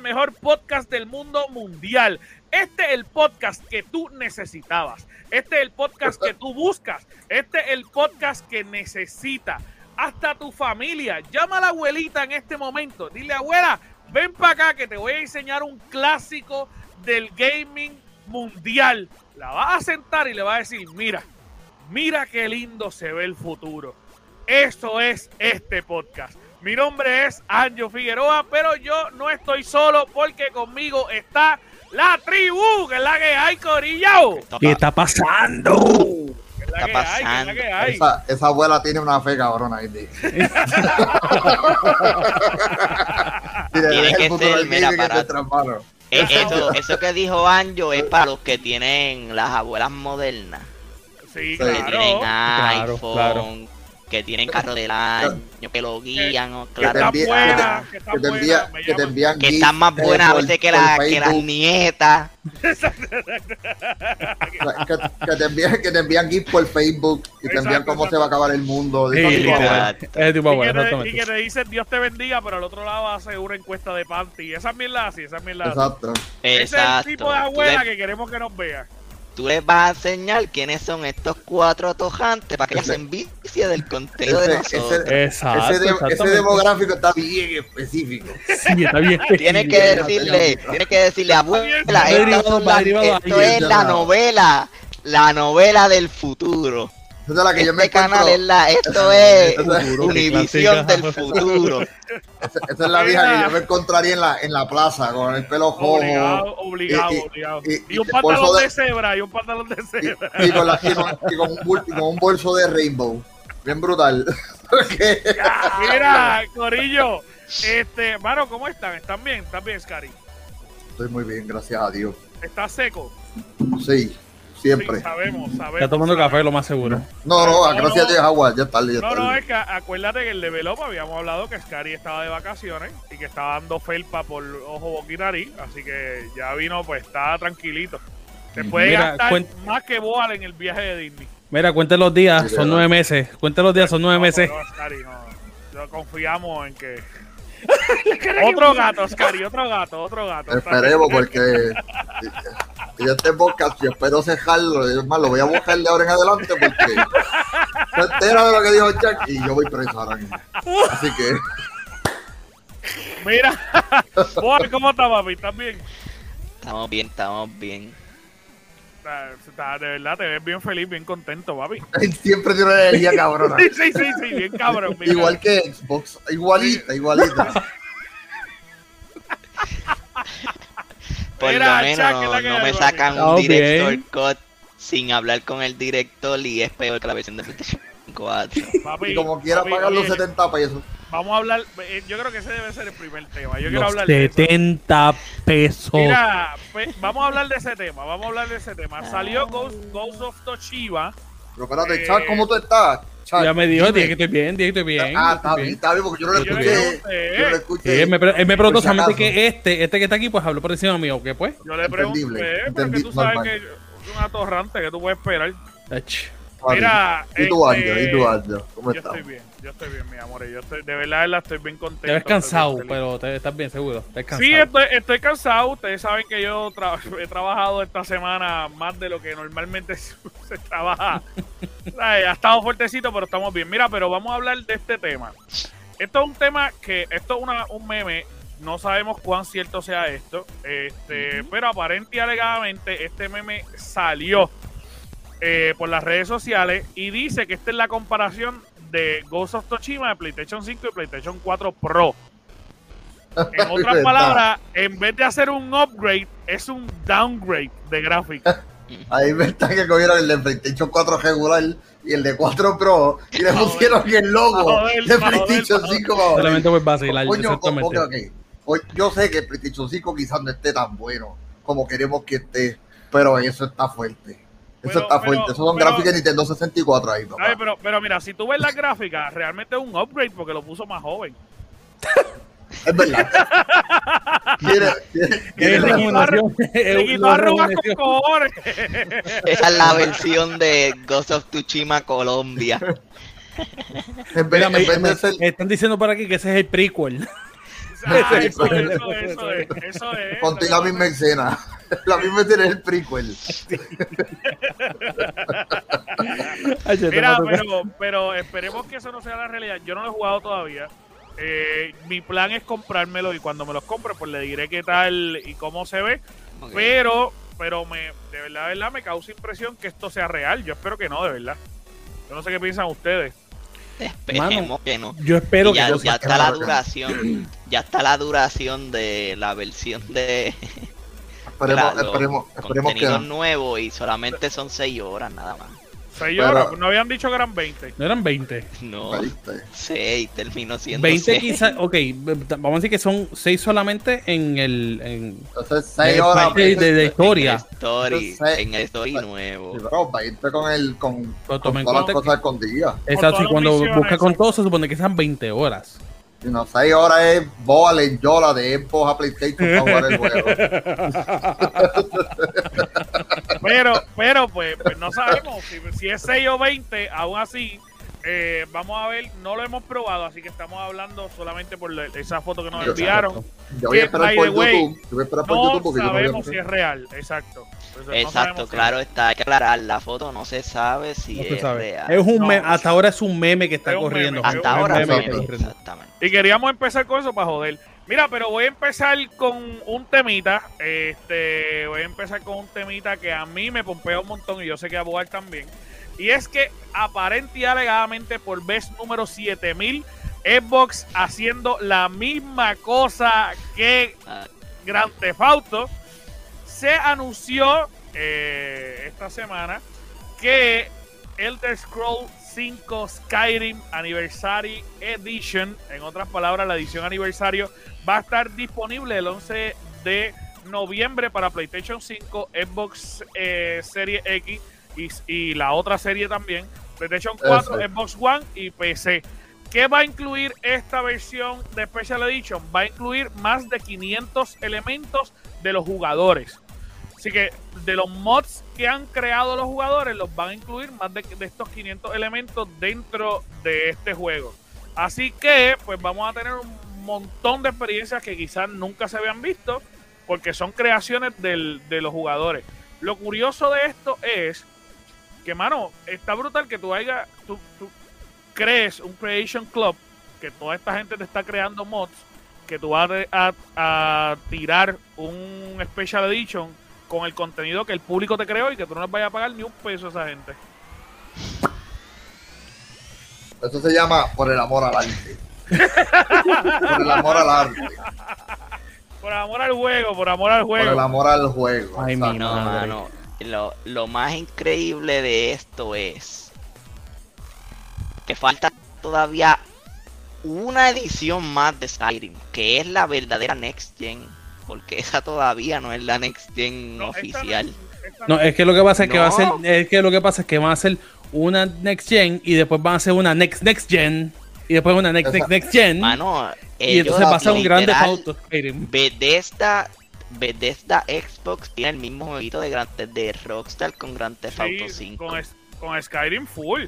mejor podcast del mundo mundial. Este es el podcast que tú necesitabas. Este es el podcast que tú buscas. Este es el podcast que necesita hasta tu familia. Llama a la abuelita en este momento. Dile, abuela, ven para acá que te voy a enseñar un clásico del gaming mundial. La vas a sentar y le vas a decir, mira, mira qué lindo se ve el futuro. Eso es este podcast. Mi nombre es Anjo Figueroa, pero yo no estoy solo porque conmigo está la tribu, que es la que hay, Corillo. ¿Qué está pasando? Que es la que hay, que es la que hay. Esa, esa abuela tiene una fe cabrona ahí. Tiene que ser, mira, para- Eh, Eso, eso que dijo Anjo es para los que tienen las abuelas modernas. Sí. Que claro. tienen Claro, iPhone, claro. Que tienen carro del año, que lo guían, o Que claro, envía- buena, que que te- que buena, que envían que están más eh, buenas a veces que, la, que las nietas. que, que te envían, que te envían gifs por Facebook y te envían cómo exacto. se va a acabar el mundo. Sí, Esa tipo de Y que, y que te dicen Dios te bendiga, pero al otro lado hace una encuesta de panty. Esa mierda así, esa mierda así. Exacto. Ese es el tipo de abuela le- que queremos que nos vea. Tú les vas a enseñar quiénes son estos cuatro tojantes para que ellas se envicie del contenido de Ese- nosotros. ese- Exacto, Ese, de- ese exactamente. demográfico está bien específico. Sí, está bien. Tienes que decirle, tienes que decirle, abuela, ahí, es la novela, la novela del futuro. Esa es la que yo me Este canal es la, esto es Esa- Futuro, Univisión clásica. del futuro. Esa, esa es la vieja que yo me encontraría en la, en la plaza con el pelo cojo. Obligado, obligado, y- y- obligado. y- Y un pantalón de de- cebra, y un pantalón de cebra. Y, y con la, y, con, y con un con un bolso de rainbow. Bien brutal. Mira, Corillo, este, mano, ¿cómo están? ¿Están bien? ¿Están bien, Scary? Estoy muy bien, gracias a Dios. ¿Estás seco? Sí, siempre. Sí, sabemos, sabemos. Está tomando sabemos. café, lo más seguro. No, no, No, gracias no. a Dios, agua, ya está ya No, no, es que acuérdate que el de Velopa habíamos hablado que Scary estaba de vacaciones y que estaba dando felpa por ojo, boca y nariz, así que ya vino, pues está tranquilito. Se puede Mira, gastar cuen- más que Boal en el viaje de Disney. Mira, cuente los días, Sí, son verdad. nueve meses. Cuente los días, son nueve No, meses. no, Scary, no. No confiamos en que. Otro gato, Scary, otro gato, otro gato. Esperemos porque y este podcast, yo espero cejarlo, es más, lo voy a buscar de ahora en adelante porque se entera de lo que dijo Jack y yo voy preso ahora mismo. Así que Mira, ¿cómo está, papi? ¿Estás bien? Estamos bien, estamos bien. De verdad, te ves bien feliz, bien contento, papi. siempre tiene una energía cabrona. Sí, sí, sí, sí, bien cabrón. mira. Igual que Xbox, igualita, igualita. Por Mira, lo menos Chuck, ¿qué es la no, me papi? sacan un director cut sin hablar con el director y es peor que la versión de PlayStation 4. Papi, Y como quiera papi, pagar los oye, 70 pesos. Vamos a hablar, eh, yo creo que ese debe ser el primer tema. Yo quiero Los hablar de eso. 70 pesos. Mira, pues, vamos a hablar de ese tema, vamos a hablar de ese tema. Salió Ghost, Ghost of Toshiba. Pero espérate, Eh, Chad, ¿cómo tú estás? Chad, Ya me dijo, dije que estoy bien, dije que estoy bien. Ah, está bien, está bien, porque yo no lo Yo escuché. Yo no lo escuché. Sí, él me, él me preguntó solamente que este, este que está aquí, pues habló por encima mío, ¿qué pues? Yo le pregunté, porque tú sabes normal. que es un atorrante que tú puedes esperar. Ach. Mira, ¿Y tú, este, Anjo? ¿Y tú? ¿Cómo Yo estás? estoy bien, yo estoy bien, mi amor. Yo estoy, de verdad, estoy bien contento. Te ves cansado, pero te, estás bien seguro. Estás cansado. Sí, estoy, estoy cansado. Ustedes saben que yo tra- he trabajado esta semana más de lo que normalmente se, trabaja. Ha estado fuertecito, pero estamos bien. Mira, pero vamos a hablar de este tema. Esto es un tema que, esto es una, un meme. No sabemos cuán cierto sea esto. Este, pero aparente y alegadamente este meme salió eh, por las redes sociales y dice que esta es la comparación de Ghost of Tsushima de PlayStation 5 y PlayStation 4 Pro. En otras palabras, en vez de hacer un upgrade, es un downgrade de gráfica. Ahí me está que cogieron el de PlayStation 4 regular y el de 4 Pro y le pusieron el logo joder, de PlayStation pa' joder. 5. pa' joder. Solamente por vacilar, Coño, exactamente. ok, ok. Hoy- Yo sé que el PlayStation 5 quizás no esté tan bueno como queremos que esté, pero eso está fuerte. Eso está pero- fuerte. Eso son pero- gráficas de Nintendo 64 ahí, papá. Ay, pero, pero mira, si tú ves las gráficas, realmente es un upgrade porque lo puso más joven. Es verdad. Es tiene la Le quitó arrugas con cojones. Esa es la versión de Ghost of Tsushima Colombia. En vez, en vez me- de ser, están diciendo por aquí que ese es el prequel. Ah, eso, eso, eso es, eso es. Ponte la misma escena. La misma es el prequel. Mira, pero, pero esperemos que eso no sea la realidad. Yo no lo he jugado todavía. Eh, mi plan es comprármelo y cuando me los compre, pues le diré qué tal y cómo se ve. Pero, pero me, de verdad, de verdad, me causa impresión que esto sea real. Yo espero que no, de verdad. Yo no sé qué piensan ustedes. Esperemos que no. Yo espero ya, que no ya sea- está la duración. Ya está la duración de la versión de Esperemos, la- los esperemos, esperemos que contenidos no. nuevos y solamente son 6 horas nada más. Seis Pero- horas, no habían dicho que eran 20. No eran 20. No, ¿Viste? 6 terminó siendo 20 quizás, ok, vamos a decir que son 6 solamente en el... En, Entonces, 6 horas. de, de En el historia. story, Entonces, en el story nuevo. Pero 20 con, el, con, con todas las cosas escondidas. Exacto, y cuando buscas con todo se supone que sean 20 horas. Y no, 6 horas es boa lenyola de Xbox a PlayStation para jugar el juego. Pero, pero pues, pues no sabemos si, si es 6 o 20, aún así, eh, vamos a ver, no lo hemos probado, así que estamos hablando solamente por la- esa foto que nos Exacto. enviaron. Yo voy a esperar por YouTube. Yo voy a esperar por No YouTube porque yo no sabemos si es real, exacto. Pues, no Exacto, sabemos si- claro está, hay que aclarar, la foto no se sabe si No es sabe. real. Es un No. meme- hasta ahora es un meme que está Es corriendo. meme, Hasta es un ahora meme exactamente. Y queríamos empezar con eso para joder. Mira, pero voy a empezar con un temita. Este, voy a empezar con un temita que a mí me pompea un montón y yo sé que a Boar también. Y es que aparente y alegadamente por vez número 7000, Xbox haciendo la misma cosa que Grand Theft se anunció eh, esta semana que Elder Scrolls 5 Skyrim Anniversary Edition, en otras palabras, la edición aniversario, va a estar disponible el 11 de noviembre para PlayStation 5, Xbox eh, Serie X y, y la otra serie también, PlayStation 4, Eso. Xbox One y PC. ¿Qué va a incluir esta versión de Special Edition? Va a incluir más de 500 elementos de los jugadores. Así que de los mods que han creado los jugadores, los van a incluir más de, estos 500 elementos dentro de este juego. Así que, pues vamos a tener un montón de experiencias que quizás nunca se habían visto, porque son creaciones del- de los jugadores. Lo curioso de esto es que, mano, está brutal que tú haya, tú crees un Creation Club, que toda esta gente te está creando mods, que tú vas a, a tirar un Special Edition con el contenido que el público te creó y que tú no les vayas a pagar ni un peso a esa gente. Eso se llama por el amor al arte. por el amor al arte. Por amor al juego, por amor al Por el juego. amor al juego. Ay, mi No, madre. mano, lo, lo más increíble de esto es que falta todavía una edición más de Skyrim, que es la verdadera Next Gen, porque esa todavía no es la Next Gen No, oficial. no- esta No, es que lo que pasa es que No. va a ser, es que lo que pasa es que van a hacer una next gen y después van a hacer una next next gen y después una next next next gen Mano, y entonces va a ser un grande auto Skyrim. Bethesda, Bethesda Xbox tiene el mismo jueguito de, Grand Theft- de Rockstar con Grand Theft Auto sí, 5. con, es- con Skyrim full.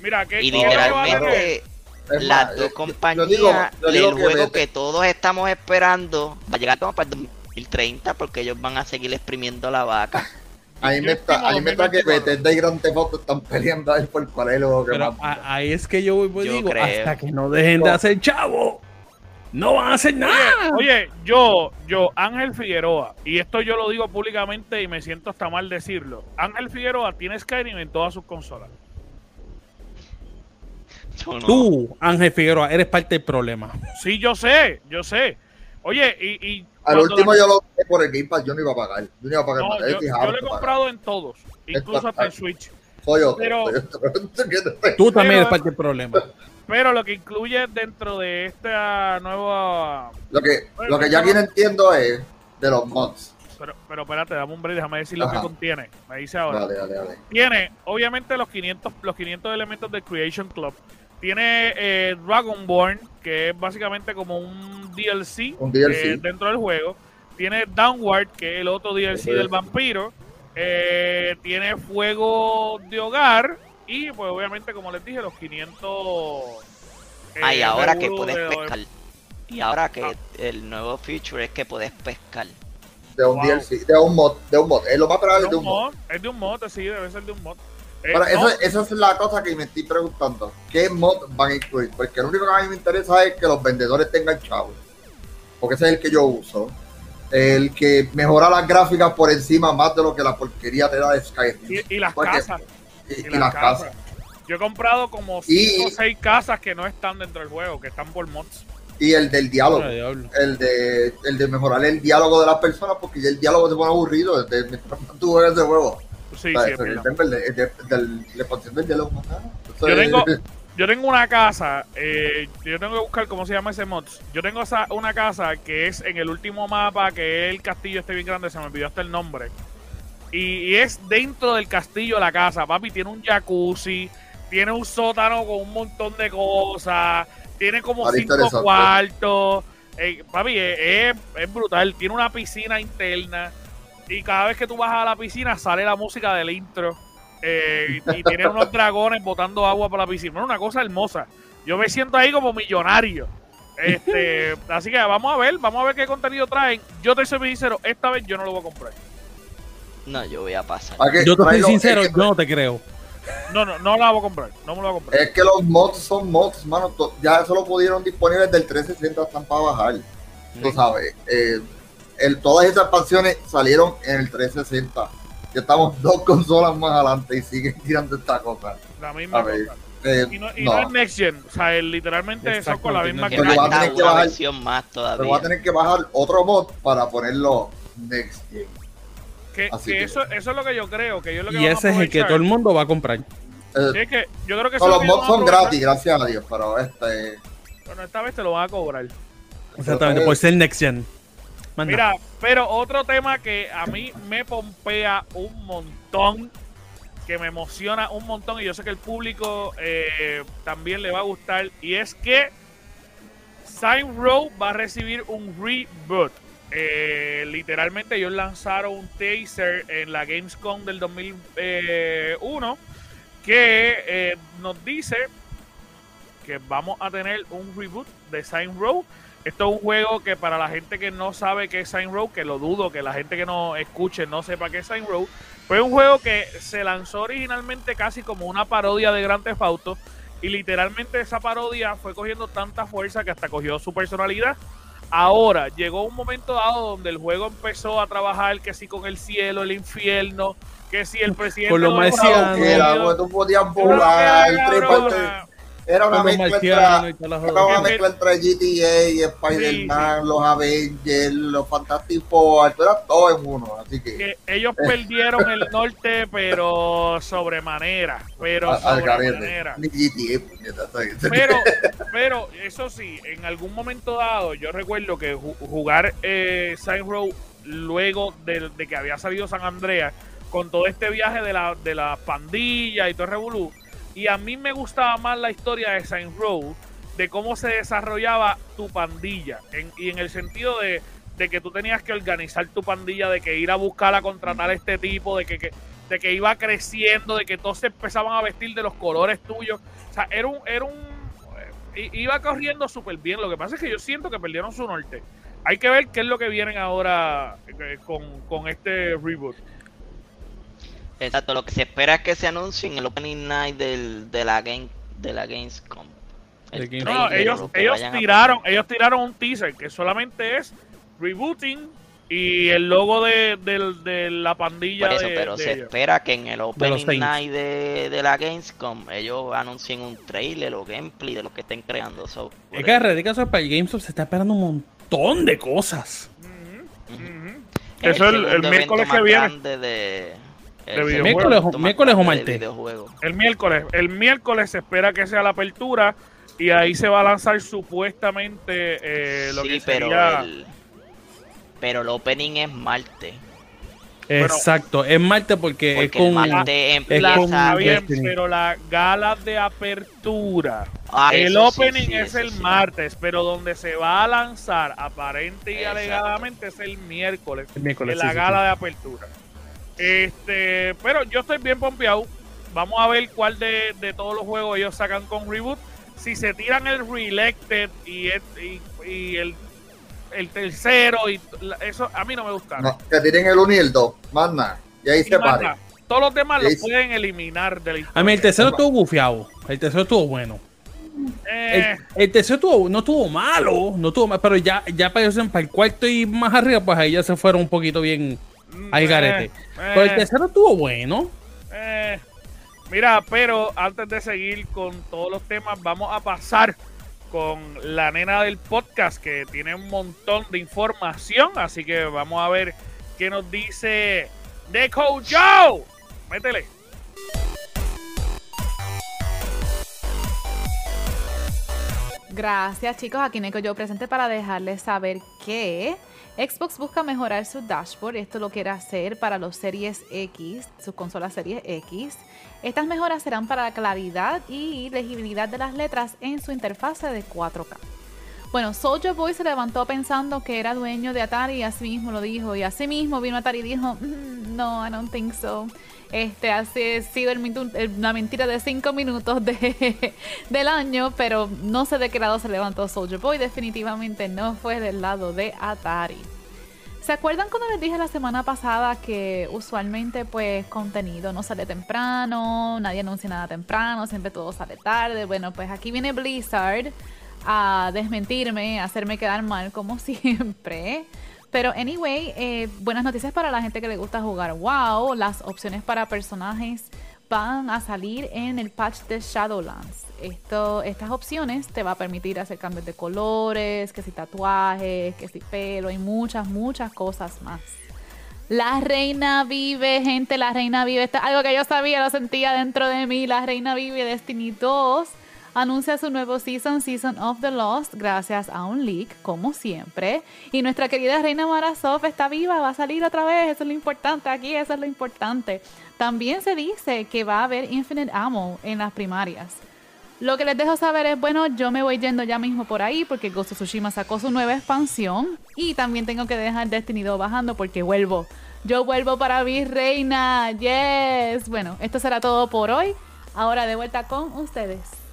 Mira, que Y ¿qué es lo que va a tener? literalmente Es las más, dos eh, compañías yo digo- yo digo del que juego vete- que todos estamos esperando va a llegar como para el 2030 porque ellos van a seguir exprimiendo la vaca. Ahí me está, ahí me está que 2024. Bethesda y Grand Theft Auto están peleando ahí por cuál es lo que Pero más. a- ahí es que yo voy pues digo, creo. hasta que no dejen de hacer chavo, no van a hacer nada. Oye, yo, yo, Ángel Figueroa, y esto yo lo digo públicamente y me siento hasta mal decirlo. Ángel Figueroa tiene Skyrim en todas sus consolas. No. Tú, Ángel Figueroa, eres parte del problema. Sí, yo sé, yo sé. Oye, y. y Al último la- yo lo pagué por el Game Pass, yo no iba a pagar. Yo no iba a pagar no, más. yo, lo he pagar. comprado en todos, incluso hasta en Switch. Soy otro. pero- soy otro. Tú también Pero- eres parte del problema. Pero lo que incluye dentro de esta nueva. lo que, lo que ya no entiendo es de los mods. Pero, pero espérate, dame un break, déjame decir lo que contiene. Me dice ahora. Dale, dale, dale. Tiene, obviamente, los 500, los 500 elementos del Creation Club. Tiene eh, Dragonborn, que es básicamente como un DLC, Un DLC. eh, dentro del juego. Tiene Downward, que es el otro DLC del vampiro. Eh, tiene Fuego de Hogar. Y, pues, obviamente, como les dije, los 500. eh, Ay, ahora que puedes de- pescar. Y ahora que Ah. el nuevo feature es que puedes pescar. De un Wow. DLC, de un mod, de un mod. Es lo más probable Es de de un un mod. mod, es de un mod, sí, debe ser de un mod. Eh, Pero eso, esa es la cosa que me estoy preguntando. ¿Qué mod van a incluir? Porque lo único que a mí me interesa es que los vendedores tengan chavos. Porque ese es el que yo uso. El que mejora las gráficas por encima más de lo que la porquería te da de Skyrim. y, y las Porque- casas. Y, Y, y las casas. Yo he comprado como Y- 5 o 6 casas que no están dentro del juego, que están por mods. Y el del diálogo. El de, el de mejorar el diálogo de las personas porque ya el diálogo se pone aburrido desde mientras tú juegas ese juego. Sí, sí, es el- del- del diálogo. Yo tengo, yo tengo una casa, eh, yo tengo que buscar cómo se llama ese mod. Yo tengo esa, una casa que es en el último mapa, que es el castillo este bien grande, se me olvidó hasta el nombre. Y, y es dentro del castillo la casa, papi. Tiene un jacuzzi, tiene un sótano con un montón de cosas, tiene como Ahora cinco cuartos. Eh, papi, es, es- es brutal. Tiene una piscina interna. Y cada vez que tú vas a la piscina sale la música del intro. Eh, y, y tiene unos dragones botando agua por la piscina. Bueno, una cosa hermosa. Yo me siento ahí como millonario. Este, así que vamos a ver, vamos a ver qué contenido traen. Yo te soy sincero, esta vez yo no lo voy a comprar. No, yo voy a pasar. Yo te estoy Traigo- sincero, es que- yo no te creo. No, no, no la voy a comprar. No me lo voy a comprar. Es que los mods son mods, mano. Ya eso lo pudieron disponibles del 360 están para bajar. Tú sabes. eh, el, todas esas expansiones salieron en el 360. Ya estamos dos consolas más adelante y siguen tirando esta cosa. La misma A ver, cosa. Eh, Y no, y no no, es Next Gen. O sea, el- literalmente son con la misma Que es va a tener que bajar- versión más pero va a todavía. tener que bajar otro mod para ponerlo next gen. Que, Así que que- eso, eso es lo que yo creo. Que yo lo que Y van a ese es el que todo el mundo va a comprar. Eh, Sí, es que yo creo que no, eso es lo los mods son gratis, gracias a Dios, pero este. Bueno, esta vez te lo van a cobrar. Exactamente, por ser Next Gen. Mira, pero otro tema que a mí me pompea un montón, que me emociona un montón, y yo sé que el público eh, también le va a gustar, y es que Sign Row va a recibir un reboot. Eh, literalmente ellos lanzaron un teaser en la Gamescom del 2001 que eh, nos dice que vamos a tener un reboot de Sign Row. Esto es un juego que para la gente que no sabe qué es Sign Row, que lo dudo, que la gente que no escuche no sepa qué es Sign Row, fue un juego que se lanzó originalmente casi como una parodia de Grand Theft Auto y literalmente esa parodia fue cogiendo tanta fuerza que hasta cogió su personalidad. Ahora llegó un momento dado donde el juego empezó a trabajar que si con el cielo, el infierno, que si el presidente Con los marcianos. Pues, tú podías volar, treparte. Era una mezcla entre, era una Que- mezcla entre GTA y Spider-Man, los Avengers, los Fantastic Four, era todo en uno, así que, que ellos perdieron el norte, pero sobremanera. Pero a- sobremanera. GTA. Pero, pero eso sí, en algún momento dado, yo recuerdo que ju- jugar eh, Saints Row luego de, de que había salido San Andreas, con todo este viaje de la, de la pandilla y todo el revolú, y a mí me gustaba más la historia de Saints Row, de cómo se desarrollaba tu pandilla, en- y en el sentido de, de que tú tenías que organizar tu pandilla, de que ir a buscar a contratar a este tipo, de que, iba creciendo, de que todos se empezaban a vestir de los colores tuyos. O sea, era un, era un eh, iba corriendo súper bien. Lo que pasa es que yo siento que perdieron su norte. Hay que ver qué es lo que vienen ahora eh, con, con este reboot. Exacto, lo que se espera es que se anuncie en el opening night del, de la game de la Gamescom. El De. No, ellos, ellos tiraron, ellos tiraron un teaser que solamente es rebooting y el logo de, del- de la pandilla Por eso, de, pero de se ellos. espera que en el opening night de, de la Gamescom ellos anuncien un trailer o gameplay de lo que estén creando. So, Es que de eso para el GameStop se está esperando un montón de cosas. Eso el- el evento miércoles que viene. El Miércoles o martes. El miércoles. El miércoles se espera que sea la apertura y ahí se va a lanzar supuestamente eh, lo sí, que pero sería... el, pero el opening es martes. Bueno, Exacto, es Marte porque, Porque es con. el martes es con- bien, pero la gala de apertura, Ah, el sí, opening sí, es el sí. martes, pero donde se va a lanzar aparente y Exacto. alegadamente es el miércoles, El miércoles, en la sí, gala sí. de apertura. Este, pero yo estoy bien pompeado. Vamos a ver cuál de, de todos los juegos ellos sacan con reboot. Si se tiran el Reelected y, es- y, y el, el tercero y eso a mí no me gusta. No, que tiren el 1 y el 2, más nada. Y ahí se pare. Todos los demás los pueden eliminar de la A mí el tercero estuvo bufiado. El tercero estuvo bueno. Eh, El, el tercero estuvo, no estuvo malo, no estuvo mal, pero ya, ya para, ellos, para el cuarto y más arriba, pues ahí ya se fueron un poquito bien al eh, garete. eh, Pero el tercero estuvo bueno. eh. Mira, pero antes de seguir con todos los temas, vamos a pasar con la nena del podcast que tiene un montón de información. Así que vamos a ver qué nos dice Deco Joe. Métele. Gracias chicos, aquí Neko yo presente para dejarles saber que Xbox busca mejorar su dashboard, esto lo quiere hacer para los Series X, sus consolas Series X. Estas mejoras serán para la claridad y legibilidad de las letras en su interfase de 4K. Bueno, Soldier Boy se levantó pensando que era dueño de Atari y así mismo lo dijo. Y así mismo vino Atari y dijo, "Mm, no, I don't think so. Este ha sido el una mentira de 5 minutos de, del año, pero no sé de qué lado se levantó Soldier Boy. Definitivamente no fue del lado de Atari. ¿Se acuerdan cuando les dije la semana pasada que usualmente pues contenido no sale temprano, nadie anuncia nada temprano, siempre todo sale tarde? Bueno, pues aquí viene Blizzard a desmentirme, a hacerme quedar mal como siempre. Pero anyway, eh, buenas noticias para la gente que le gusta jugar WoW. Las opciones para personajes van a salir en el patch de Shadowlands. Esto, estas opciones te va a permitir hacer cambios de colores, que si tatuajes, que si pelo y muchas, muchas cosas más. La reina vive, gente, la reina vive. Esto es algo que yo sabía, lo sentía dentro de mí. La reina vive Destiny 2 anuncia su nuevo season, Season of the Lost, gracias a un leak, como siempre. Y nuestra querida reina Marasov está viva, va a salir otra vez, eso es lo importante aquí, eso es lo importante. También se dice que va a haber Infinite Ammo en las primarias. Lo que les dejo saber es, bueno, yo me voy yendo ya mismo por ahí porque Ghost of Tsushima sacó su nueva expansión y también tengo que dejar Destiny 2 bajando porque vuelvo. Yo vuelvo para mi reina, yes. Bueno, esto será todo por hoy. Ahora de vuelta con ustedes.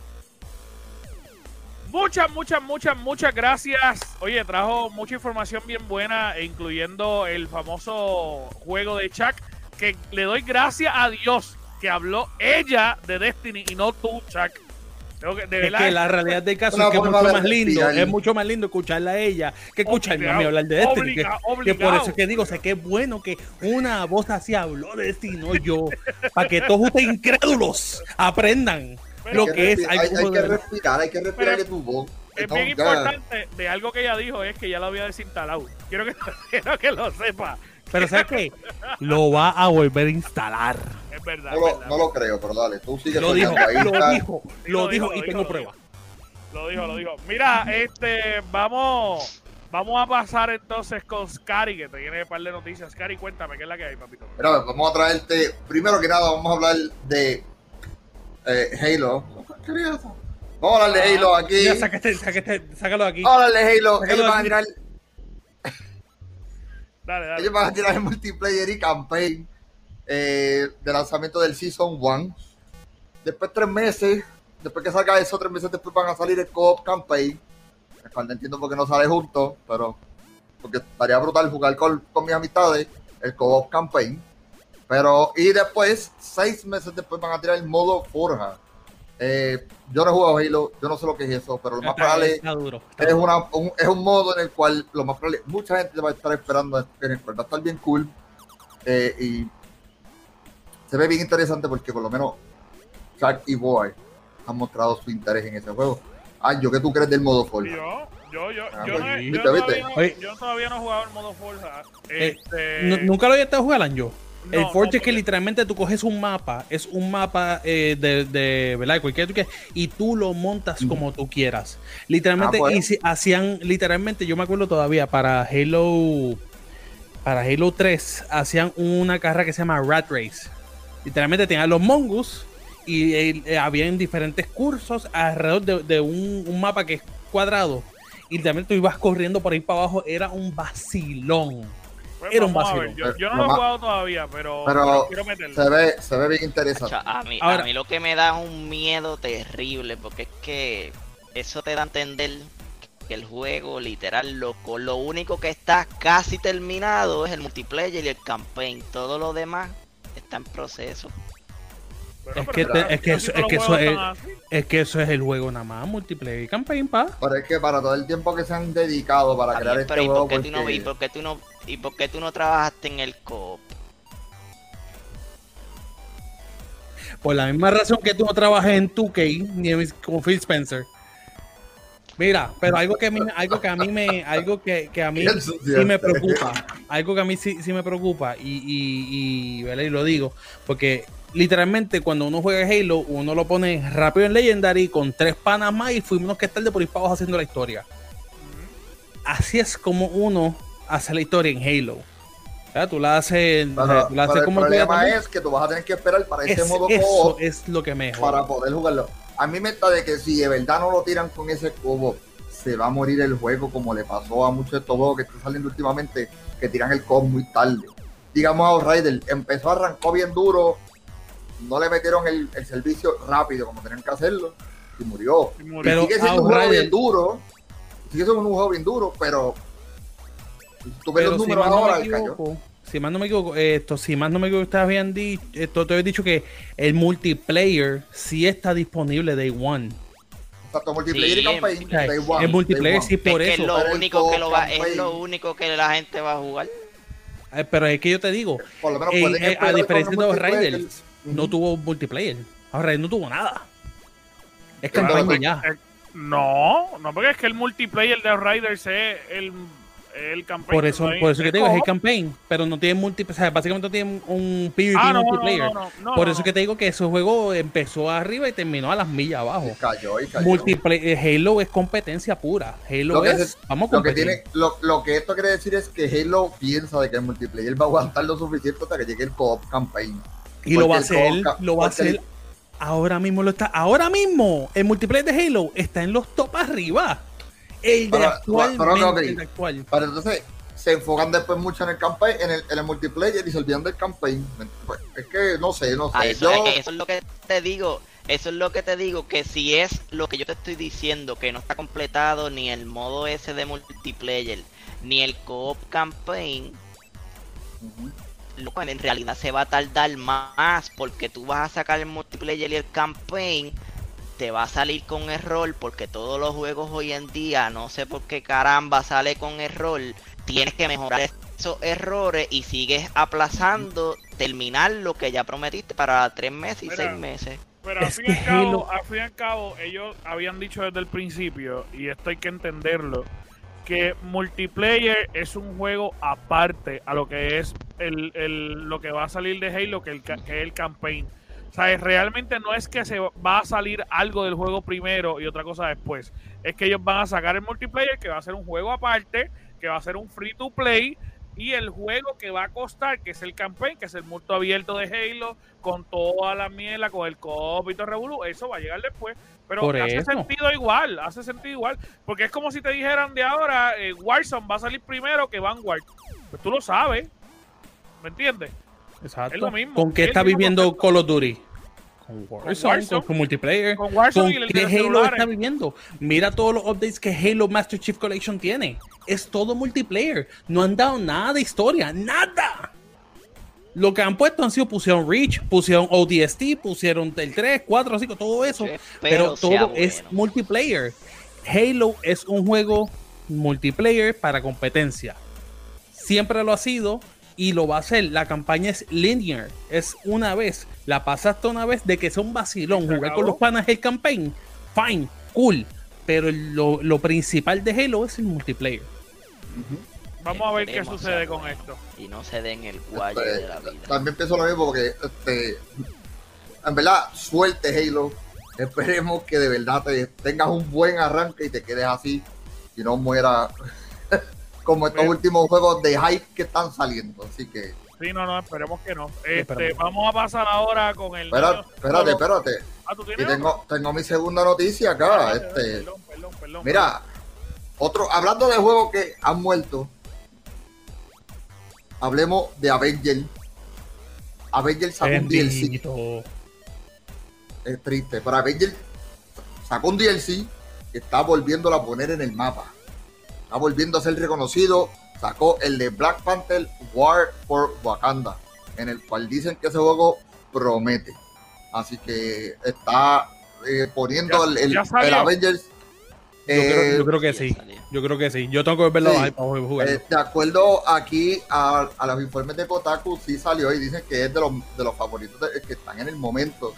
Muchas, muchas, muchas, muchas gracias. Oye, trajo mucha información bien buena, e incluyendo el famoso juego de Chuck, que le doy gracias a Dios que habló ella de Destiny y no tú, Chuck. Que, de Es verdad, que la realidad del caso es que es mucho más lindo, es mucho más lindo escucharla a ella que escucharme a mí hablar de Destiny. Que, obligado, que por eso es que digo, sé que es bueno que una voz así habló de Destiny, no yo, para que todos ustedes incrédulos aprendan lo Hay que es hay, que respirar, hay que respirar de tu voz. es bien importante de algo que ella dijo es que ya lo había desinstalado. Quiero que, quiero que lo sepa. Pero ¿sabes qué? Lo va a volver a instalar. Es verdad. No lo, verdad. no lo creo, pero dale, tú sigues Lo dijo. Ahí lo está. dijo, lo Lo dijo dijo, y lo tengo dijo, pruebas. Lo dijo, lo dijo. Mira, este, vamos, vamos a pasar entonces con Scary, que te tiene un par de noticias. Scary, cuéntame, ¿qué es la que hay, papito? Mira, vamos a traerte, primero que nada, vamos a hablar de eh, Halo. ¿Qué es eso? Vamos a hablar de Halo aquí. Ya, sácalo de aquí. Vamos a hablar de Halo. Sácalo Ellos van a tirar, Dale, dale. ellos van a tirar el multiplayer y campaign eh, de lanzamiento del Season 1. Después tres meses, después que salga eso, tres meses después van a salir el Co-op Campaign. No entiendo por qué no sale junto, pero porque estaría brutal jugar con, con mis amistades el Co-op Campaign. Pero, y después, seis meses después van a tirar el modo Forja. Eh, yo no he jugado Halo, yo no sé lo que es eso, pero lo más Está, probable está duro. está es, una, un, es un modo en el cual lo más probable, mucha gente va a estar esperando, en el cual va a estar bien cool. eh, y se ve bien interesante porque por lo menos Chuck y Boy han mostrado su interés en ese juego. Ah, yo que tú crees del modo Forja. Yo, yo, yo, Ah, yo, no, pues, yo todavía no, yo todavía no he jugado el modo Forza. Eh, Este, Nu- Nunca lo había estado jugando yo. No, el Forge no, es que literalmente tú coges un mapa, es un mapa eh, de, de, ¿verdad? De cualquier tú quieras, y tú lo montas como tú quieras. Literalmente, Ah, bueno. y si- hacían, literalmente, yo me acuerdo todavía, para Halo, para Halo 3, hacían una carrera que se llama Rat Race. Literalmente tenían los mongus y eh, habían diferentes cursos alrededor de, de un, un mapa que es cuadrado. Y literalmente tú ibas corriendo por ahí para abajo, era un vacilón. Pues era un vacilón. Yo, yo no Lo lo he jugado todavía, pero, Pero pero quiero meterlo. Se ve, se ve bien interesante. A, mí, Ahora- a mí lo que me da un miedo terrible, porque es que eso te da a entender que el juego literal loco. Lo único que está casi terminado es el multiplayer y el campaign. Todo lo demás está en proceso. Es pero que, es que, eso, es, que eso es, es que eso es el juego nada más, multiplayer y campaign, pa. Pero es que para todo el tiempo que se han dedicado para crear bien, este pero ¿y juego, por, qué tú no, porque- ¿y por qué tú no y por qué tú no trabajaste en el co Por la misma razón que tú no trabajas en 2K ni en- con Phil Spencer. Mira, pero algo que a mí, algo que a mí me, algo que, que a mí sí me preocupa, algo que a mí sí, sí me preocupa y, y, y, ¿verdad? y lo digo, porque literalmente cuando uno juega Halo, uno lo pone rápido en Legendary con tres panas más y fuimos que estar de por abajo haciendo la historia. Así es como uno hace la historia en Halo. O sea, tú la haces, Pero- tú la haces pero el como tú problema es que tú vas a tener que esperar para ese Es- modo eso co es lo que me para poder jugarlo. A mí me está de que si de verdad no lo tiran con ese cubo, se va a morir el juego como le pasó a muchos de estos juegos que están saliendo últimamente, que tiran el co muy tarde. Digamos a Outrider, empezó, arrancó bien duro, no le metieron el, el servicio rápido como tenían que hacerlo y murió. Y murió. Pero sigue siendo un juego bien duro, sigue siendo un juego bien duro, pero tú ves Pero los si números más no ahora me equivoco, si más no me equivoco, esto, si más no me equivoco, ustedes habían dicho, esto te había dicho que el multiplayer sí está disponible day one. Tanto multiplayer y campaign, day one, el multiplayer day sí one. por es eso. es lo Pero único que lo va, es campaign- lo único que la gente va a jugar. Eh, Pero es que yo te digo, Por lo menos eh, eh, a diferencia de los. Raiders, no Ujú. tuvo multiplayer. Ahora no tuvo nada. Es Claro, campaña ya. Eh, No, no, porque es que el multiplayer de Riders es el, el campaign. Por eso, no por eso que te digo, es el campaign, pero no tiene multiplayer. O sea, básicamente no tiene un PvP Ah, no, multiplayer. no, no, no, por no, eso no. que te digo que ese juego empezó arriba y terminó a las millas abajo. Y cayó y cayó. Multiplayer, Halo es competencia pura. Halo Lo que es, vamos a Lo que, competir. tiene, lo, lo que esto quiere decir es que Halo piensa de que el multiplayer va a aguantar lo suficiente hasta que llegue el co-op campaign. y lo va a hacer, lo va a hacer. Ahora mismo lo está. Ahora mismo el multiplayer de Halo está en los top arriba. El de actual. Pero entonces se enfocan después mucho en el campaign, en el, en el multiplayer y se olvidan del campaign. Pues, es que no sé, no sé. Ah, eso, Yo- es, eso es lo que te digo. Eso es lo que te digo, que si es lo que yo te estoy diciendo, que no está completado ni el modo ese de multiplayer, ni el co-op campaign, Ujú. loco, en realidad se va a tardar más porque tú vas a sacar el multiplayer y el campaign, te va a salir con error porque todos los juegos hoy en día, no sé por qué caramba sale con error, tienes que mejorar esos errores y sigues aplazando terminar lo que ya prometiste para tres meses y Mira, seis meses. Pero al fin, y al cabo, al fin y al cabo, ellos habían dicho desde el principio, y esto hay que entenderlo, que multiplayer es un juego aparte a lo que es el, el- lo que va a salir de Halo, que, el, que es el campaign. O sea, es- realmente no es que se va a salir algo del juego primero y otra cosa después. Es que ellos van a sacar el multiplayer, que va a ser un juego aparte, que va a ser un free to play, y el juego que va a costar, que es el campaign, que es el mundo abierto de Halo, con toda la miela, con el co-op y todo revolú, eso va a llegar después. Pero Por hace eso. sentido igual, hace sentido igual. Porque es como si te dijeran de ahora, eh, Warzone va a salir primero que Vanguard. Pues tú lo sabes. ¿Me entiendes? Exacto. es lo mismo, ¿Con qué es está viviendo concepto. Call of Duty? Con Warzone, Warzone. con, con multiplayer. Con Warzone ¿Con y el qué Halo celulares. está viviendo? Mira todos los updates que Halo Master Chief Collection tiene. Es todo multiplayer. No han dado nada de historia. ¡Nada! Lo que han puesto han sido pusieron Reach, pusieron ODST, pusieron el 3, 4, 5, todo eso. Pero todo es multiplayer. Halo es un juego multiplayer para competencia. Siempre lo ha sido y lo va a hacer. La campaña es linear. Es una vez. La pasaste una vez de que es un vacilón. Jugar acabó. con los panas el campaign. Fine, cool. Pero lo, lo principal de Halo es el multiplayer. Vamos a ver qué sucede con esto. Y no se den el guayo Este, de la vida. También pienso lo mismo porque, este, en verdad, suerte Halo. Esperemos que de verdad te tengas un buen arranque y te quedes así y no muera como estos Pero- últimos juegos de hype que están saliendo. Así que, Sí, no, no, esperemos que no. Este, vamos a pasar ahora con el. espérate, solo. espérate. Ah, ¿tú Y tengo, tengo mi segunda noticia acá. Ah, Este, Perdón, perdón, perdón. Mira, otro, hablando de juegos que han muerto, hablemos de Avenger. Avenger sacó un DLC. Es triste, pero Avenger sacó un DLC que está volviéndolo a poner en el mapa. Está volviendo a ser reconocido. Sacó el de Black Panther War for Wakanda, en el cual dicen que ese juego promete. Así que está eh, poniendo Ya- el, ya Avengers. Yo, creo, eh, yo creo que sí. salió. Yo creo que sí. Yo tengo que verlo Sí. ahí para jugarlo. Eh, de acuerdo aquí a, a los informes de Kotaku, sí salió y dicen que es de los, de los favoritos de- que están en el momento,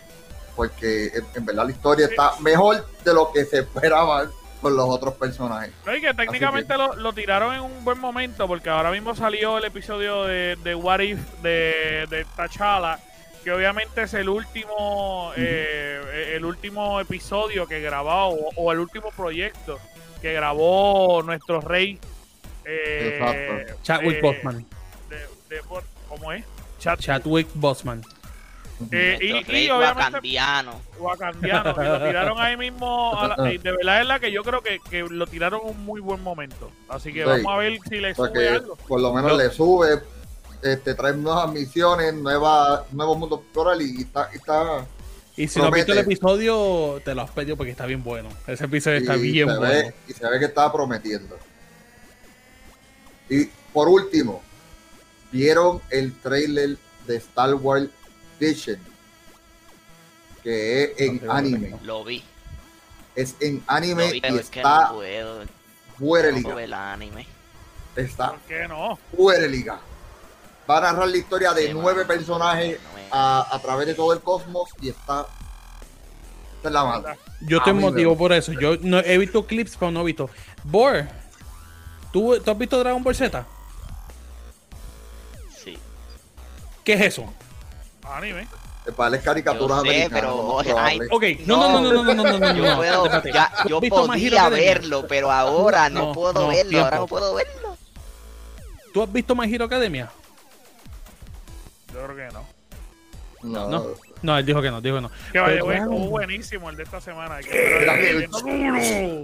porque en, en verdad la historia está mejor de lo que se esperaba con los otros personajes. No, y que técnicamente lo, lo tiraron en un buen momento porque ahora mismo salió el episodio de, de What If de, de T'Challa, que obviamente es el último eh, el último episodio que grabó o, o el último proyecto que grabó nuestro rey. eh, Exacto. Chadwick eh, Boseman. de- de- ¿Cómo es? Chat, Chadwick Boseman. Eh, y, y wakandiano. wakandiano, y lo tiraron ahí mismo. a la- y de verdad es la que yo creo que, que lo tiraron en un muy buen momento. Así que Sí. vamos a ver si le O sea sube que algo. por lo menos le sube, este, trae nuevas misiones, nuevas, nuevos mundos explorar y está, y está Y si no has Promete. visto el episodio, te lo has pedido porque está bien bueno. Ese episodio está y bien bueno. ve, y se ve que está prometiendo. Y por último, vieron el trailer de Star Wars Vision, que es en No anime. Lo vi. Es en anime vi, y pero es que está no puedo. fuera de liga. el anime. Está ¿Por qué no? fuera de liga. Va a narrar la historia de Sí, nueve mano, personajes a, a través de todo el cosmos y está. Esta es la madre. Yo me motivo por eso. Yo no he visto clips, pero no he visto. Bor, ¿tú, ¿tú has visto Dragon Ball Z? Sí. ¿Qué es eso? Anime. Para las caricaturas Yo sé, americanas. pero, ay. Ok, no, no, no, no, no, no, no, no, Yo no, puedo, espérate. ya, ¿Tú yo podía verlo, pero ahora no, No, puedo no, verlo, ahora tiempo. no puedo verlo. ¿Tú has visto My Hero Academia? Yo creo que no. No, No. No, él dijo que no, dijo que no. Que vaya, güey, estuvo buenísimo el de esta semana. que que-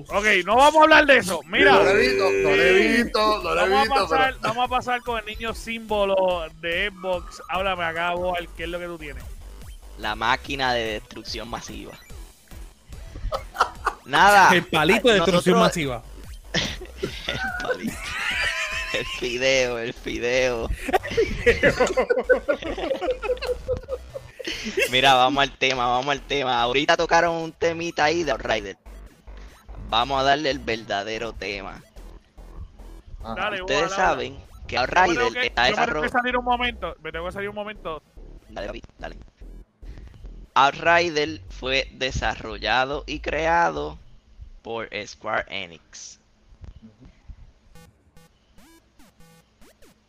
ok, no vamos a hablar de eso. Mira. No lo he visto, no lo he visto, no lo he Vamos a, visto, pasar, pero. vamos a pasar con el niño símbolo de Xbox. Háblame acá, vos, ¿qué es lo que tú tienes? La máquina de destrucción masiva. Nada. El palito de destrucción nosotros- masiva. El palito. El fideo, el fideo. Mira, vamos al tema, vamos al tema. Ahorita tocaron un temita ahí de Outrider. Vamos a darle el verdadero tema. Dale, Ustedes saben que Outrider que- está yo me tengo que desarrollando. salir un momento. Me tengo que salir un momento. Dale, David, dale. Outrider fue desarrollado y creado por Square Enix.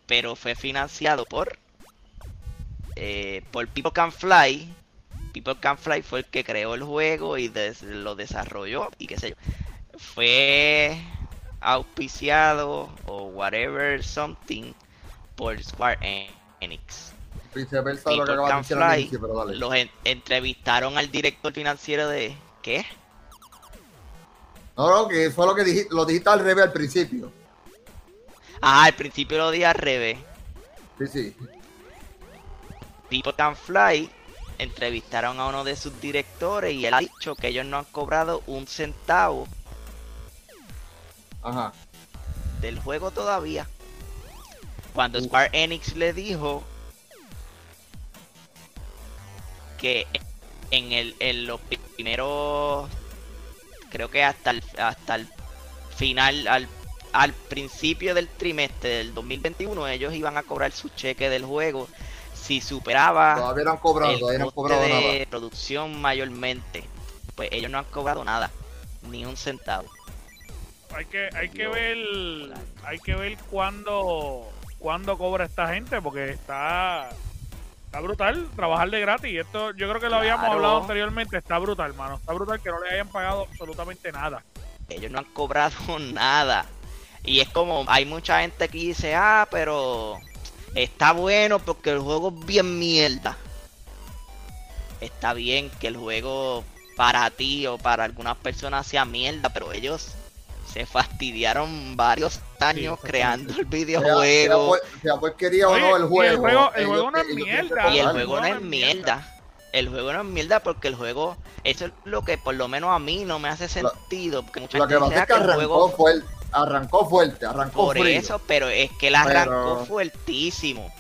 Pero fue financiado por eh, por People Can Fly. People Can Fly fue el que creó el juego y des- lo desarrolló y qué sé yo. Fue auspiciado o whatever something por Square Enix. Viceversa lo que acabas de Fly inicio, pero dale. los en- entrevistaron al director financiero de ¿qué? No, no, que fue lo que dijiste, lo dijiste al revés al principio. Ah, al principio lo di al revés. Sí, sí. People Can Fly entrevistaron a uno de sus directores y él ha dicho que ellos no han cobrado un centavo Ajá. del juego todavía. Cuando Square Enix le dijo que en el en los primeros creo que hasta el hasta el final al al principio del trimestre del 2021 ellos iban a cobrar su cheque del juego si superaba Todavía no han cobrado, el todavía no han coste cobrado de nada. producción mayormente pues ellos no han cobrado nada ni un centavo Hay que, hay que ver, hay que ver cuándo, cuándo cobra esta gente, porque está, está brutal trabajar de gratis. Esto, yo creo que lo habíamos Claro. hablado anteriormente, está brutal, mano. Está brutal que no le hayan pagado absolutamente nada. ellos no han cobrado nada. Y es como, hay mucha gente que dice, ah, pero está bueno porque el juego es bien mierda. Está bien que el juego para ti o para algunas personas sea mierda, pero ellos se fastidiaron varios años creando el videojuego. sea porquería o Oye, no el y el juego. juego- el ellos juego no es mierda. Y el juego no es mierda. El juego no es mierda porque el juego, eso es lo que por lo menos a mí no me hace sentido. Porque mucha Lo gente que dice, pasa "Ah, es que que el arrancó juego fue, arrancó fuerte, arrancó Por frío. eso, pero es que la arrancó Pero- fuertísimo.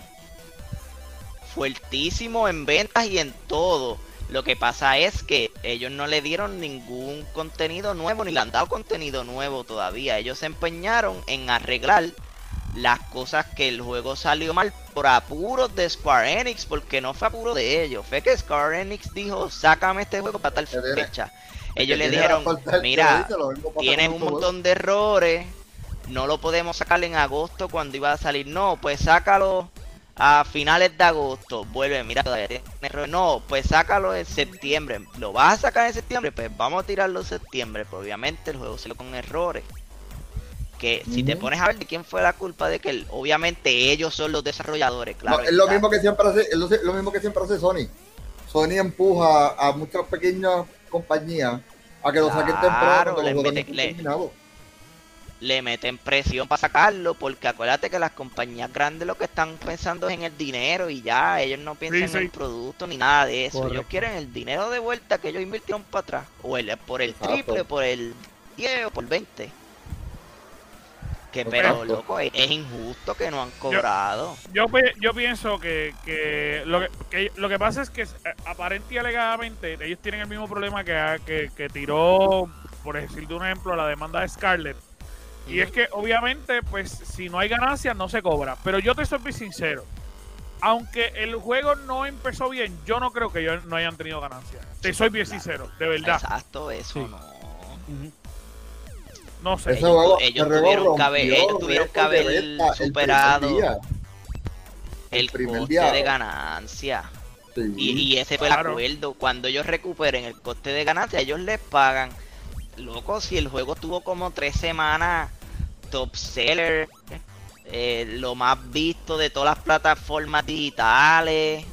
Fuertísimo en ventas y en todo. Lo que pasa es que ellos no le dieron ningún contenido nuevo, ni le han dado contenido nuevo todavía. Ellos se empeñaron en arreglar las cosas que el juego salió mal por apuros de Square Enix, porque no fue apuro de ellos. Fue que Square Enix dijo, sácame este juego para tal fecha. Ellos Que le dijeron, mira, tienes un tu juego". montón de errores, no lo podemos sacar en agosto cuando iba a salir. No, pues sácalo a finales de agosto. Vuelve, mira, todavía tiene errores. No, pues sácalo en septiembre. ¿Lo vas a sacar en septiembre? Pues vamos a tirarlo en septiembre. Pues obviamente el juego salió con errores. Que si te pones a ver de quién fue la culpa de que el- obviamente ellos son los desarrolladores, claro. No, es lo mismo que siempre hace, es lo, lo mismo que siempre hace Sony. Sony empuja a muchas pequeñas compañías a que lo saquen temprano le los juegos no mete- estén le- meten presión para sacarlo, porque acuérdate que las compañías grandes lo que están pensando es en el dinero y ya, ellos no piensan Sí, en el producto ni nada de eso. Correcto. Ellos quieren el dinero de vuelta que ellos invirtieron para atrás, o el, por el Exacto. triple, por el 10 o por 20. Que pero loco, es, es injusto que no han cobrado. Yo, yo pienso que, que, lo que, que lo que pasa es que eh, aparente y alegadamente ellos tienen el mismo problema que, que, que tiró, por decirte un ejemplo, la demanda de Scarlett. Y es que obviamente, pues, si no hay ganancias, no se cobra. Pero yo te soy muy sincero. Aunque el juego no empezó bien, yo no creo que ellos no hayan tenido ganancias. Te soy bien Claro. sincero, de verdad. Exacto, eso Sí. no. Ujú. No sé. Ellos- juego, tuvieron que haber- rompió ellos tuvieron que récord de haber venta el primer superado. El, primer coste día. de ganancia. Sí. Y, y ese fue Claro. el acuerdo. Cuando ellos recuperen el coste de ganancia, ellos les pagan. Loco, si el juego tuvo como tres semanas top seller, eh, lo más visto de todas las plataformas digitales,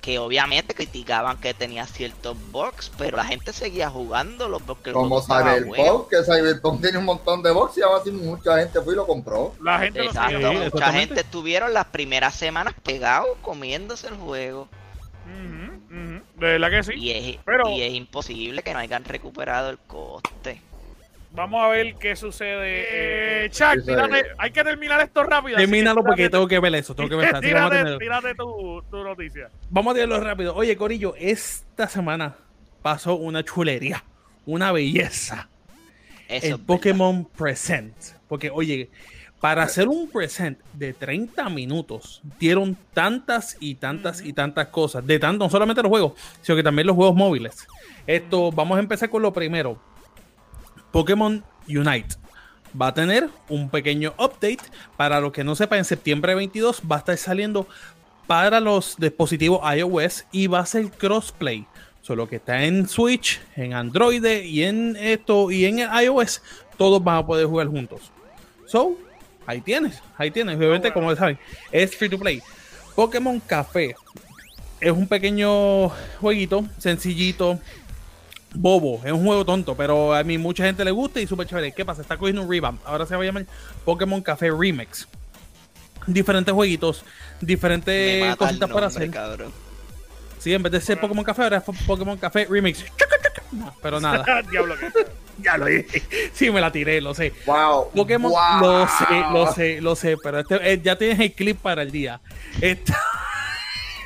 que obviamente criticaban que tenía ciertos bugs, pero la gente seguía jugándolo porque Como Cyberpunk, bueno. que Cyberpunk tiene un montón de box y aún así mucha gente fue y lo compró. La gente lo Exacto, sigue. Sí, mucha gente estuvieron las primeras semanas pegados comiéndose el juego. De verdad que sí. Y es, Pero- y es imposible que no hayan recuperado el coste. Vamos a ver qué sucede. Eh, Chuck, Sí, sí. tírate- hay que terminar esto rápido. Termínalo porque tírate- tengo que ver eso. Tengo que ver tírate, tírate tu, tu noticia. Vamos a tirarlo rápido. Oye, Corillo, esta semana pasó una chulería, una belleza. Eso el es Pokémon Present. Porque, oye, para hacer un present de 30 minutos, dieron tantas y tantas y tantas cosas. De tanto, no solamente los juegos, sino que también los juegos móviles. Esto, vamos a empezar con lo primero. Pokémon Unite. Va a tener un pequeño update. Para los que no sepan, en septiembre 22 va a estar saliendo para los dispositivos iOS y va a ser crossplay. Solo que está en Switch, en Android y en esto y en iOS, todos van a poder jugar juntos. So, ahí tienes, ahí tienes. Obviamente, como saben, es free to play. Pokémon Café es un pequeño jueguito, sencillito, bobo. Es un juego tonto, pero a mí mucha gente le gusta y súper chévere. ¿Qué pasa? Está cogiendo un revamp. Ahora se va a llamar Pokémon Café Remix. Diferentes jueguitos, Me diferentes cositas para hacer. cabrón. Sí, en vez de ser Pokémon Café, ahora es Pokémon Café Remix. No, pero nada. Diablo ya lo dije. Sí, me la tiré, lo sé. Wow. Pokémon, wow. lo sé, lo sé, lo sé, pero este, eh, ya tienes el clip para el día. Esta-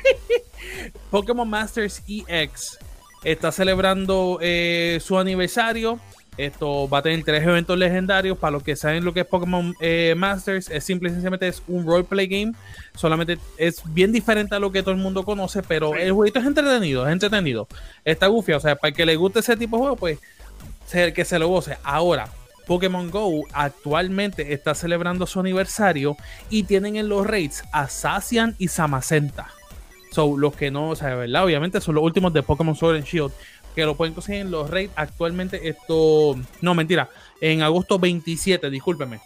Pokémon Masters EX está celebrando eh, su aniversario. Esto va a tener tres eventos legendarios. Para los que saben lo que es Pokémon eh, Masters, es simple y sencillamente es un roleplay game. Solamente es bien diferente a lo que todo el mundo conoce, pero el jueguito es entretenido, es entretenido. Está goofy, o sea, para el que le guste ese tipo de juego, pues se- que se lo goce. Ahora, Pokémon Go actualmente está celebrando su aniversario y tienen en los raids a Sacian y Samacenta. So, los que no, o sea, ¿verdad? Obviamente son los últimos de Pokémon Sword and Shield. Que lo pueden conseguir en los raids actualmente. Esto, no, mentira. En agosto 27, discúlpeme.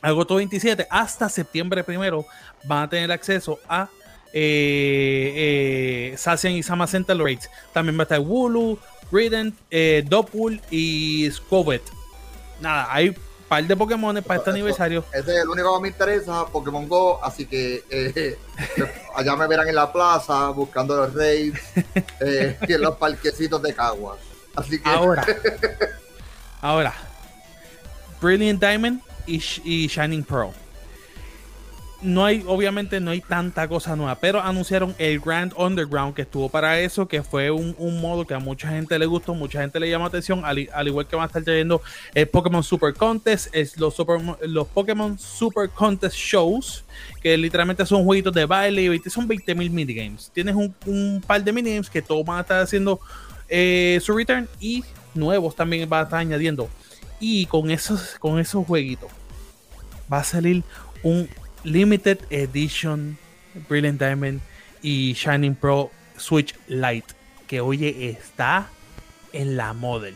Agosto 27 hasta septiembre primero van a tener acceso a eh, eh, y Samacenta en los raids. También va a estar Wooloo, Rident, eh, Doppul y Scovet. Nada, hay par de Pokémon para este Eso- aniversario. Ese es el único que me interesa, Pokémon Go, así que eh, allá me verán en la plaza buscando los raids eh, y en los parquecitos de Caguas. Así que Ahora, ahora, Brilliant Diamond y, y Shining Pearl. No hay, obviamente no hay tanta cosa nueva, pero anunciaron el Grand Underground que estuvo para eso, que fue un, un modo que a mucha gente le gustó, mucha gente le llama atención, al, al igual que van a estar trayendo el Pokémon Super Contest, es los, Super, los Pokémon Super Contest Shows, que literalmente son jueguitos de baile, y 20 son 20.000 minigames. Tienes un, un par de minigames que todos van a estar haciendo eh, su return y nuevos también van a estar añadiendo. Y con esos, con esos jueguitos va a salir un Limited Edition Brilliant Diamond y Shining Pro Switch Lite. Que oye, está en la model.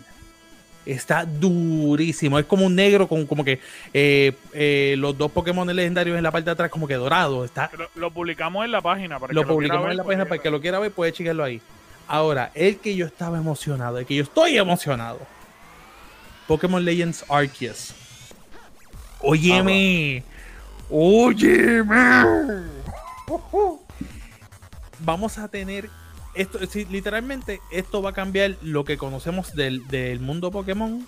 Está durísimo. Es como un negro con como que eh, eh, los dos Pokémon legendarios en la parte de atrás, como que dorado. Está Lo, lo publicamos en la página. Para lo que quiera publicamos en la página para el que lo quiera ver, puede checarlo ahí. Ahora, el que yo estaba emocionado, el que yo estoy emocionado. Pokémon Legends Arceus. Óyeme. Óyeme. Vamos a tener esto, literalmente esto va a cambiar lo que conocemos del, del mundo Pokémon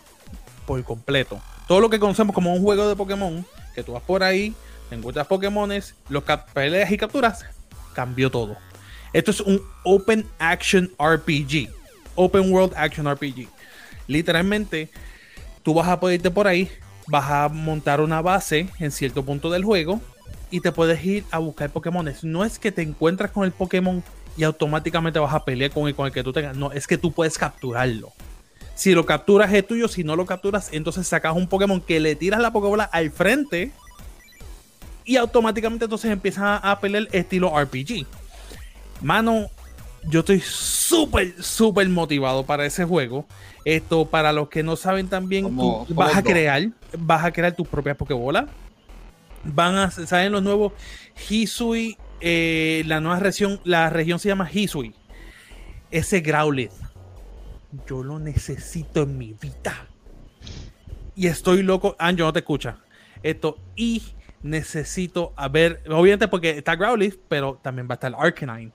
por completo. Todo lo que conocemos como un juego de Pokémon, que tú vas por ahí, te encuentras Pokémones, los peleas y capturas, cambió todo. Esto es un Open Action RPG. Open World Action RPG. Literalmente, tú vas a poder irte por ahí, vas a montar una base en cierto punto del juego y te puedes ir a buscar Pokémones. No es que te encuentras con el Pokémon y automáticamente vas a pelear con el, con el que tú tengas. No, es que tú puedes capturarlo. Si lo capturas es tuyo, si no lo capturas, entonces sacas un Pokémon que le tiras la Pokébola al frente y automáticamente entonces empiezan a, a pelear estilo RPG. Mano, yo estoy súper, súper motivado para ese juego. Esto, para los que no saben también, tú vas a crear, vas a crear tus propias Pokébolas. Van a, salen los nuevos Hisui, eh, la nueva región, la región se llama Hisui. Ese Growlithe, yo lo necesito en mi vida. Y estoy loco. Anjo, no te escucha. Esto, y necesito a ver, obviamente porque está Growlithe, pero también va a estar Arcanine.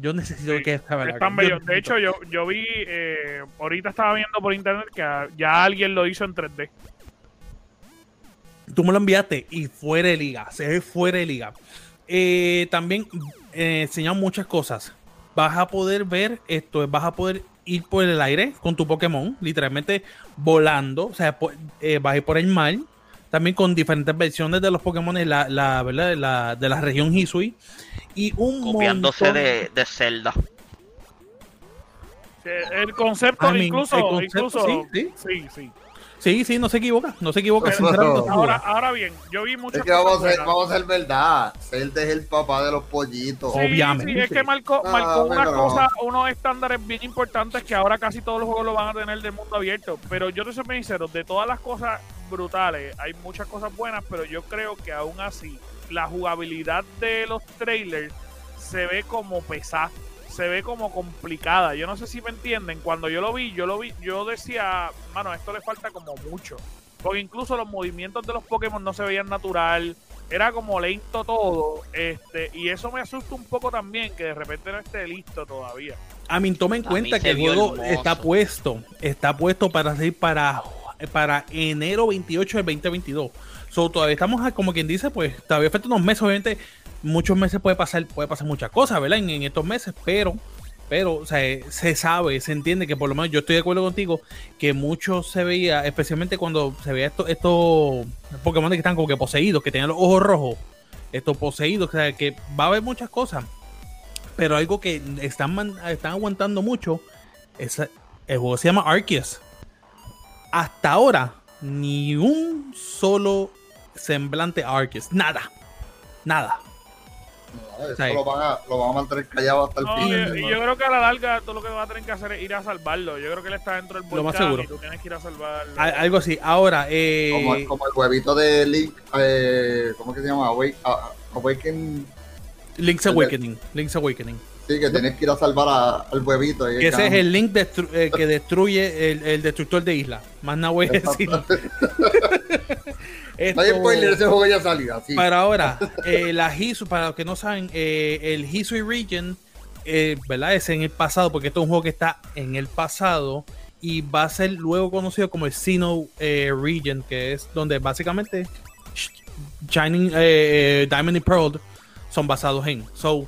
Yo necesito Sí, que esta Es tan bello. De hecho, yo, yo vi, eh, ahorita estaba viendo por internet que ya alguien lo hizo en 3D. tú me lo enviaste y fuera de liga, se ve fuera de liga. Eh, también eh, enseñan muchas cosas. Vas a poder ver esto, vas a poder ir por el aire con tu Pokémon, literalmente volando, o sea, eh, vas a ir por el mar, también con diferentes versiones de los Pokémon la, la, ¿verdad? De, la, de la región Hisui. Y un Copiándose montón- de, de Zelda. Eh, El concepto, I mean, incluso, el concepto, incluso, sí, sí. sí, sí. Sí, sí, no se equivoca, no se equivoca. Pero- no Ahora, ahora bien, yo vi muchas Es que vamos a, cosas ser, buenas. vamos a ser verdad. Zelda es el papá de los pollitos. Sí, Obviamente. sí, es que marcó, Ah, marcó una pero- cosa, unos estándares bien importantes que ahora casi todos los juegos lo van a tener del mundo abierto. Pero yo te soy sincero, de todas las cosas brutales, hay muchas cosas buenas, pero yo creo que aún así, la jugabilidad de los trailers se ve como pesada, se ve como complicada. Yo no sé si me entienden. Cuando yo lo vi, yo lo vi, yo decía, mano, esto le falta como mucho. Porque incluso los movimientos de los Pokémon no se veían natural. Era como lento todo. Este, y eso me asusta un poco también, que de repente no esté listo todavía. A mí toma en A cuenta que el juego hermoso. está puesto, está puesto para salir para, para enero 28 del 2022. So, todavía estamos a- como quien dice, pues todavía faltan unos meses, obviamente muchos meses puede pasar, puede pasar muchas cosas, ¿verdad? En, estos meses, pero pero o sea, eh, se sabe, se entiende que por lo menos yo estoy de acuerdo contigo que mucho se veía, especialmente cuando se veía estos Pokémon que están como que poseídos, que tenían los ojos rojos, estos poseídos, o sea, que va a haber muchas cosas. Pero algo que están, están aguantando mucho es el juego se llama Arceus. Hasta ahora, ni un solo semblante a Arceus. Nada. Nada. No, eso Sí. lo, van a, lo van a mantener callado hasta el No, fin. y- hermano. y yo creo que a la larga tú lo que vas a tener que hacer es ir a salvarlo. Yo creo que él está dentro del Lo más volcán seguro. y tú tienes que ir a salvarlo. A- algo así. Ahora, eh, como, el- como el huevito de Link, eh, ¿cómo es que se llama? Awake- a- Awaken, Link's Awakening. Link's Awakening. sí, que tienes que ir a salvar a- al huevito. y Que ese es el Link destru- eh, que destruye el, el destructor de isla. Más nada voy a decir. No hay Esto- spoiler, ese juego ya salió. Así. Para ahora, eh, la Hisu, para los que no saben, eh, el Hisui Region, eh, ¿verdad? Es en el pasado, porque esto es un juego que está en el pasado y va a ser luego conocido como el Sino eh, Region, que es donde básicamente Shining eh, Diamond y Pearl son basados en. So,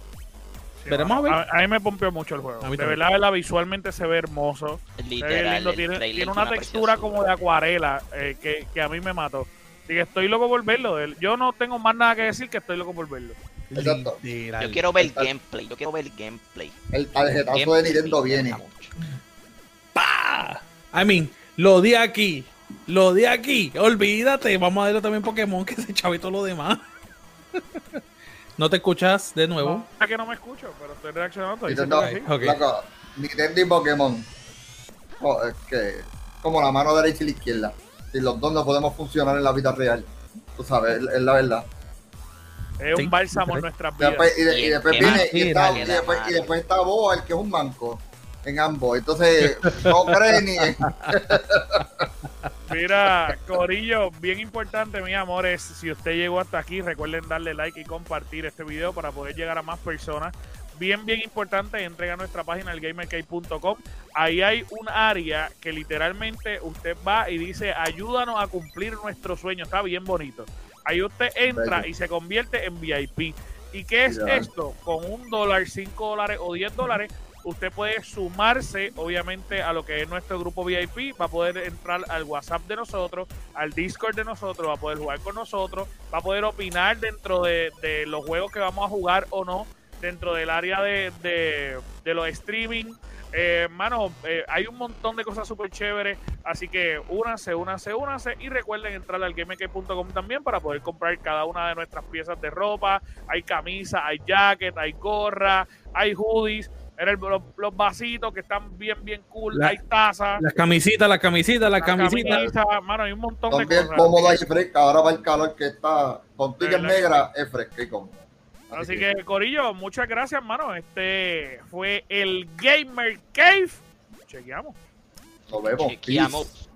Sí, Veremos a ver. a, a mí me pompió mucho el juego. A mí De verdad, verdad, visualmente se ve hermoso. Se ve Literal, lindo, tiene, una textura como de acuarela eh, que, que a mí me mató. Así que estoy loco por verlo. El- Yo no tengo más nada que decir que estoy loco por verlo. Exacto. literal. Yo quiero ver Está- gameplay, yo quiero ver gameplay. El tarjetazo de Nintendo viene. ¡Pah! I mean, lo di aquí. Lo di aquí. Olvídate. Vamos a verlo también Pokémon, que se chave todo lo demás. no te escuchas de nuevo. Es que no me escucho, pero estoy reaccionando. Nintendo, diciendo que sí. Ok. loco, Nintendo y Pokémon. Oh, es que como la mano derecha y la izquierda. Si los dos no podemos funcionar en la vida real. Tú sabes, es, es la verdad. Es un bálsamo en nuestras vidas. Después, y, de- y Y después viene y, está- y después, y después está Boa, el que es un manco en ambos. Entonces, no cree ni Mira, Corillo, bien importante, mis amores, si usted llegó hasta aquí, recuerden darle like y compartir este video para poder llegar a más personas. Bien, bien importante, entrega nuestra página, elgamercade.com. Ahí hay un área que literalmente usted va y dice, ayúdanos a cumplir nuestro sueño. Está bien bonito. Ahí usted entra y se convierte en VIP. ¿Y qué es esto? Con un dólar, cinco dólares o diez dólares, usted puede sumarse, obviamente, a lo que es nuestro grupo VIP. Va a poder entrar al WhatsApp de nosotros, al Discord de nosotros, va a poder jugar con nosotros, va a poder opinar dentro de, de los juegos que vamos a jugar o no, dentro del área de, de, de los streaming. Eh, mano, eh, hay un montón de cosas súper chéveres, así que únanse, únanse, únanse y recuerden entrar al gamek.com también para poder comprar cada una de nuestras piezas de ropa. Hay camisas, hay jacket, hay gorra, hay hoodies, era el- los, los vasitos que están bien, bien cool, La- hay tazas, Las camisitas, las camisitas, las las camisitas. mano, hay un montón de cosas. cómodas y frescas. Ahora para el calor que está con que negras, es fresca y cómoda. Así que, Corillo, muchas gracias, hermano. Este fue el Gamer Cave. Chequeamos. Nos vemos. Chequeamos.